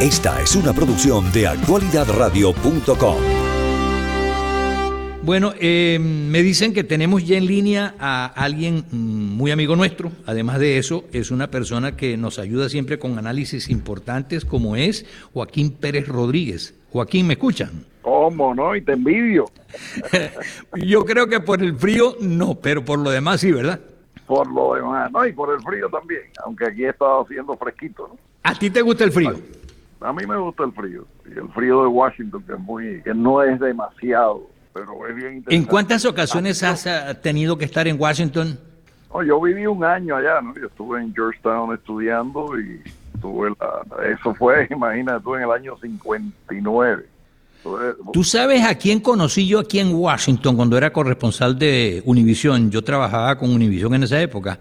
Esta es una producción de actualidadradio.com. Bueno, eh, me dicen que tenemos ya en línea a alguien mm, muy amigo nuestro. Además de eso, es una persona que nos ayuda siempre con análisis importantes, como es Joaquín Pérez Rodríguez. Joaquín, ¿me escuchan? ¿Cómo no? Y te envidio. Yo creo que por el frío no, pero por lo demás sí, ¿verdad? Por lo demás, no, y por el frío también, aunque aquí está haciendo fresquito, ¿no? ¿A ti te gusta el frío? A mí me gusta el frío. Y el frío de Washington, que, es muy, que no es demasiado, pero es bien interesante. ¿En cuántas ocasiones has ah, tenido que estar en Washington? No, yo viví un año allá, ¿no? Yo estuve en Georgetown estudiando y tuve la, eso fue, imagínate, estuve en el año 59. ¿Tú sabes a quién conocí yo aquí en Washington cuando era corresponsal de Univision? Yo trabajaba con Univision en esa época.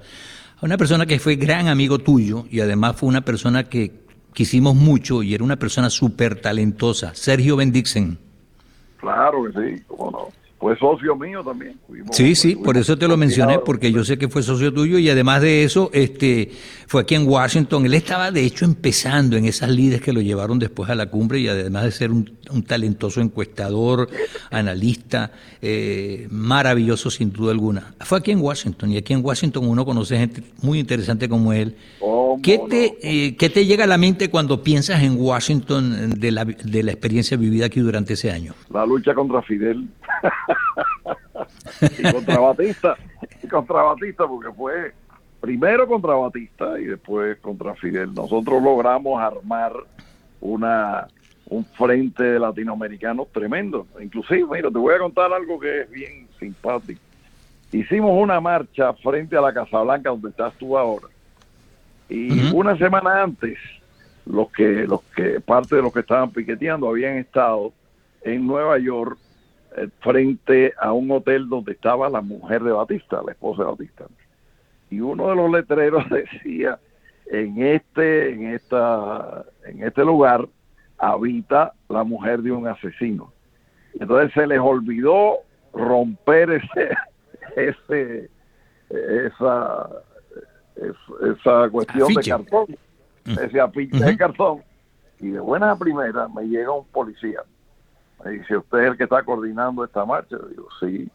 A una persona que fue gran amigo tuyo y además fue una persona que quisimos mucho y era una persona súper talentosa, Sergio Bendixen. Claro que sí, cómo no fue socio mío también. sí, sí, por eso te lo mencioné, porque yo sé que fue socio tuyo y además de eso, este, fue aquí en Washington. Él estaba de hecho empezando en esas líderes que lo llevaron después a la cumbre y además de ser un, talentoso encuestador, analista, eh, maravilloso sin duda alguna. Fue aquí en Washington y aquí en Washington uno conoce gente muy interesante como él. ¿Qué te, eh, ¿Qué te llega a la mente cuando piensas en Washington de la, de la experiencia vivida aquí durante ese año? La lucha contra Fidel. y contra Batista, y contra Batista porque fue primero contra Batista y después contra Fidel. Nosotros logramos armar una un frente de latinoamericanos tremendo. Inclusive, mira, te voy a contar algo que es bien simpático. Hicimos una marcha frente a la Casa Blanca donde estás tú ahora. Y una semana antes, los que, los que, parte de los que estaban piqueteando habían estado en Nueva York eh, frente a un hotel donde estaba la mujer de Batista, la esposa de Batista. Y uno de los letreros decía, en este, en esta, en este lugar habita la mujer de un asesino. Entonces se les olvidó romper ese, ese, esa, esa, cuestión de cartón, ese afiche de cartón. Y de buena primera me llega un policía me dice, ¿usted es el que está coordinando esta marcha? Yo digo, sí.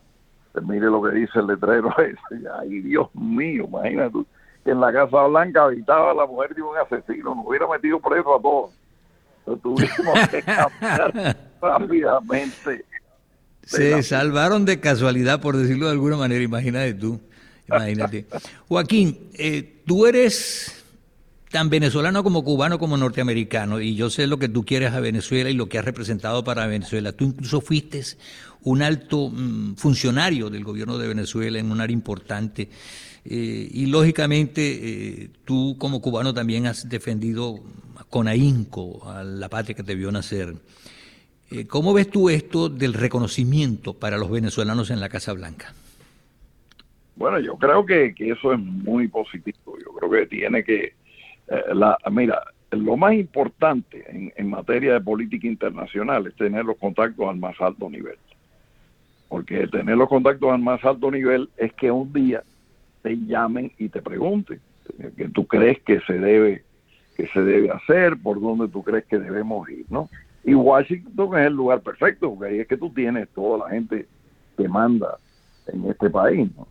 Pues mire lo que dice el letrero ese. Ay, Dios mío, imagínate que en la Casa Blanca habitaba la mujer de un asesino. Nos hubiera metido preso a todos. Entonces tuvimos que cambiar rápidamente. Se salvaron de casualidad, por decirlo de alguna manera. Imagínate tú. Imagínate. Joaquín, eh, tú eres tan venezolano como cubano como norteamericano, y yo sé lo que tú quieres a Venezuela y lo que has representado para Venezuela. Tú incluso fuiste un alto mm, funcionario del gobierno de Venezuela en un área importante. Eh, y lógicamente eh, tú como cubano también has defendido con ahínco a la patria que te vio nacer. ¿Cómo ves tú esto del reconocimiento para los venezolanos en la Casa Blanca? Bueno, yo creo que eso es muy positivo. Yo creo que tiene que eh, la, mira, lo más importante en, materia de política internacional es tener los contactos al más alto nivel. Porque tener los contactos al más alto nivel es que un día te llamen y te pregunten que tú crees que se debe que se debe hacer, por dónde tú crees que debemos ir, ¿no? Y Washington es el lugar perfecto, porque ahí es que tú tienes toda la gente que manda en este país, ¿no?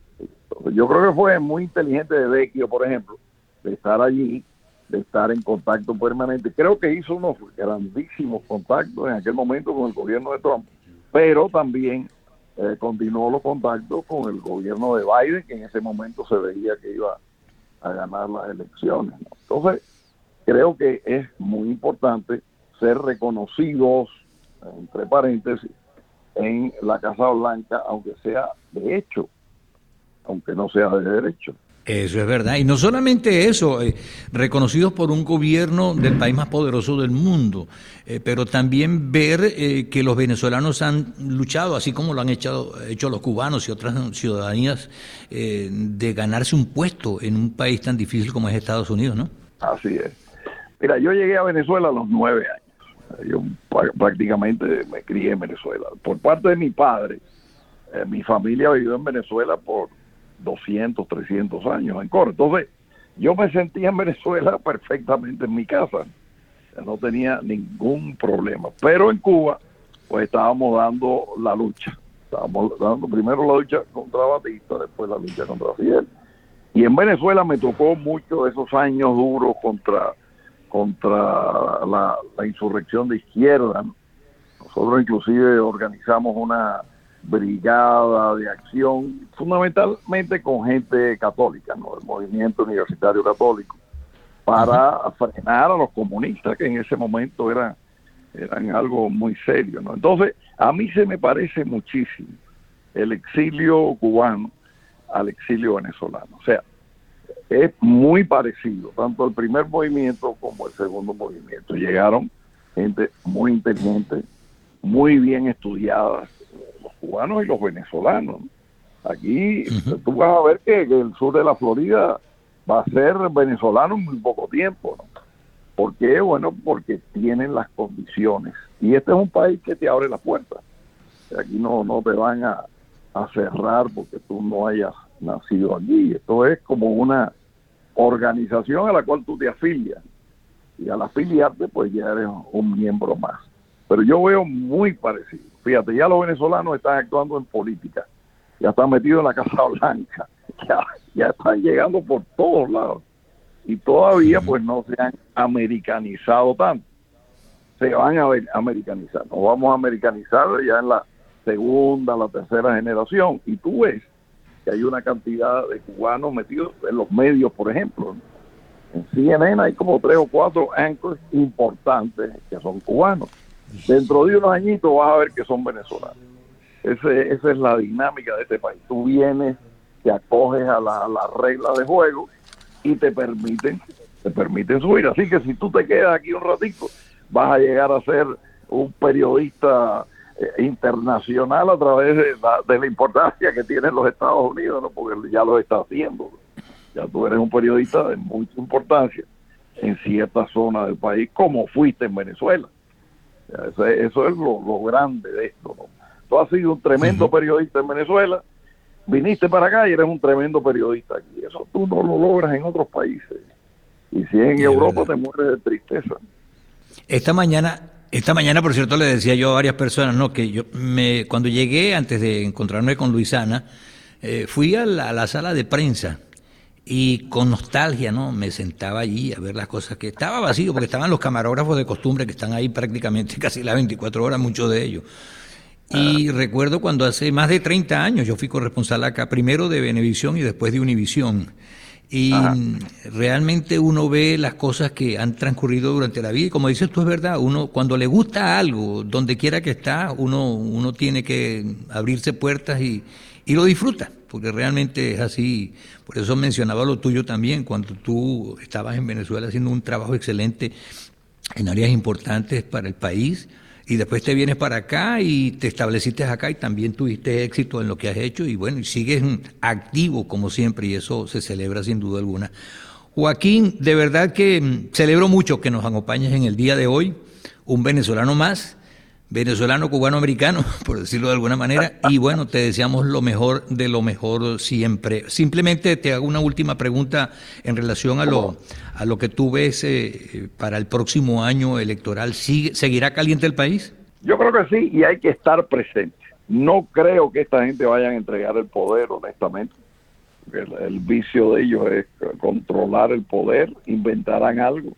Yo creo que fue muy inteligente de Vecchio, por ejemplo, de estar allí de estar en contacto permanente. Creo que hizo unos grandísimos contactos en aquel momento con el gobierno de Trump, pero también eh, continuó los contactos con el gobierno de Biden, que en ese momento se veía que iba a ganar las elecciones. Entonces, creo que es muy importante ser reconocidos, entre paréntesis, en la Casa Blanca, aunque sea de hecho, aunque no sea de derecho. Eso es verdad. Y no solamente eso, eh, reconocidos por un gobierno del país más poderoso del mundo, eh, pero también ver eh, que los venezolanos han luchado, así como lo han hecho, hecho los cubanos y otras ciudadanías, de ganarse un puesto en un país tan difícil como es Estados Unidos, ¿no? Así es. Mira, yo llegué a Venezuela a los nueve años. Yo prácticamente me crié en Venezuela. Por parte de mi padre, mi familia vivió en Venezuela por 200, 300 años en corto. Entonces, yo me sentía en Venezuela perfectamente en mi casa. no tenía ningún problema. Pero en Cuba, pues estábamos dando la lucha. Estábamos dando primero la lucha contra Batista, después la lucha contra Fidel. Y en Venezuela me tocó mucho esos años duros contra, contra la insurrección de izquierda. Nosotros inclusive organizamos una brigada de acción, fundamentalmente con gente católica, ¿no? el movimiento universitario católico, para frenar a los comunistas, que en ese momento eran, eran algo muy serio. ¿no? Entonces, a mí se me parece muchísimo el exilio cubano al exilio venezolano. O sea, es muy parecido, tanto el primer movimiento como el segundo movimiento. Llegaron gente muy inteligente, muy bien estudiada, los cubanos y los venezolanos. Aquí tú vas a ver que, el sur de la Florida va a ser venezolano en muy poco tiempo. ¿no? ¿Por qué? Bueno, porque tienen las condiciones. Y este es un país que te abre la puerta. Aquí no, no te van a, a cerrar porque tú no hayas nacido aquí. Esto es como una organización a la cual tú te afilias. Y al afiliarte, pues ya eres un miembro más. Pero yo veo muy parecido. Fíjate, ya los venezolanos están actuando en política, ya están metidos en la Casa Blanca, ya, están llegando por todos lados. Y todavía pues no se han americanizado tanto. Se van a americanizar. Nos vamos a americanizar ya en la segunda, la tercera generación. Y tú ves que hay una cantidad de cubanos metidos en los medios, por ejemplo. En CNN hay como tres o cuatro anchors importantes que son cubanos Dentro de unos añitos vas a ver que son venezolanos. Ese, esa es la dinámica de este país. Tú vienes, te acoges a las la reglas de juego y te permiten, te permiten subir. Así que si tú te quedas aquí un ratito, vas a llegar a ser un periodista eh, internacional a través de la, de la importancia que tienen los Estados Unidos, ¿no? porque ya lo está haciendo. Ya tú eres un periodista de mucha importancia en cierta zona del país, como fuiste en Venezuela. Eso, es lo, grande de esto. ¿no? Tú has sido un tremendo periodista en Venezuela, viniste para acá y eres un tremendo periodista aquí. Eso tú no lo logras en otros países. Y si en Europa te mueres de tristeza. Esta mañana, esta mañana, por cierto, le decía yo a varias personas, ¿no? Que yo me, cuando llegué, antes de encontrarme con Luisana, eh, fui a la sala de prensa y con nostalgia, ¿no? Me sentaba allí a ver las cosas que estaba vacío, porque estaban los camarógrafos de costumbre que están ahí prácticamente casi las 24 horas, muchos de ellos. Y recuerdo cuando hace más de 30 años yo fui corresponsal acá, primero de Venevisión y después de Univisión. Y realmente uno ve las cosas que han transcurrido durante la vida y como dices tú es verdad, uno cuando le gusta algo, donde quiera que está, uno, uno tiene que abrirse puertas y, y lo disfruta, porque realmente es así. Por eso mencionaba lo tuyo también, cuando tú estabas en Venezuela haciendo un trabajo excelente en áreas importantes para el país, y después te vienes para acá y te estableciste acá y también tuviste éxito en lo que has hecho y bueno, y sigues activo como siempre y eso se celebra sin duda alguna. Joaquín, de verdad que mm, celebro mucho que nos acompañes en el día de hoy, un venezolano más venezolano, cubano, americano, por decirlo de alguna manera, y bueno, te deseamos lo mejor de lo mejor siempre. Simplemente te hago una última pregunta en relación a lo, a lo que tú ves eh, para el próximo año electoral. ¿Seguirá caliente el país? Yo creo que sí, y hay que estar presente. No creo que esta gente vaya a entregar el poder, honestamente. El, el vicio de ellos es controlar el poder, inventarán algo,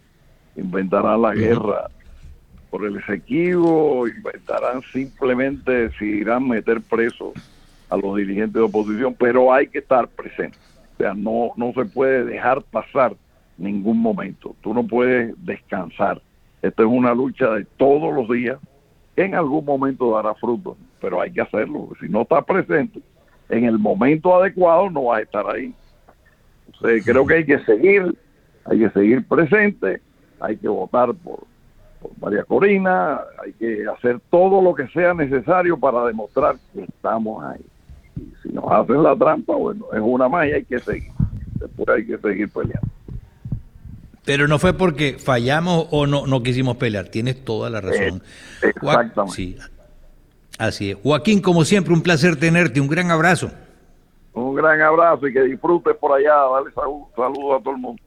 inventarán la guerra por el Esequibo, inventarán simplemente si irán meter presos a los dirigentes de oposición, pero hay que estar presente. O sea, no, no se puede dejar pasar ningún momento. Tú no puedes descansar. Esta es una lucha de todos los días. En algún momento dará fruto, pero hay que hacerlo. Si no estás presente en el momento adecuado, no vas a estar ahí. O creo que hay que seguir, hay que seguir presente, hay que votar por por María Corina, hay que hacer todo lo que sea necesario para demostrar que estamos ahí. Y si nos hacen la trampa, bueno, es una más y hay que seguir. Después hay que seguir peleando. Pero no fue porque fallamos o no, no quisimos pelear, tienes toda la razón. exactamente. Sí, así es. Joaquín, como siempre, un placer tenerte, un gran abrazo. Un gran abrazo y que disfrutes por allá, dale saludos a todo el mundo.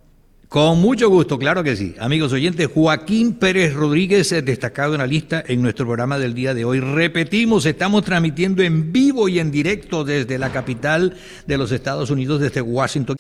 Con mucho gusto, claro que sí. Amigos oyentes, Joaquín Pérez Rodríguez, destacado en la lista en nuestro programa del día de hoy. Repetimos, estamos transmitiendo en vivo y en directo desde la capital de los Estados Unidos, desde Washington.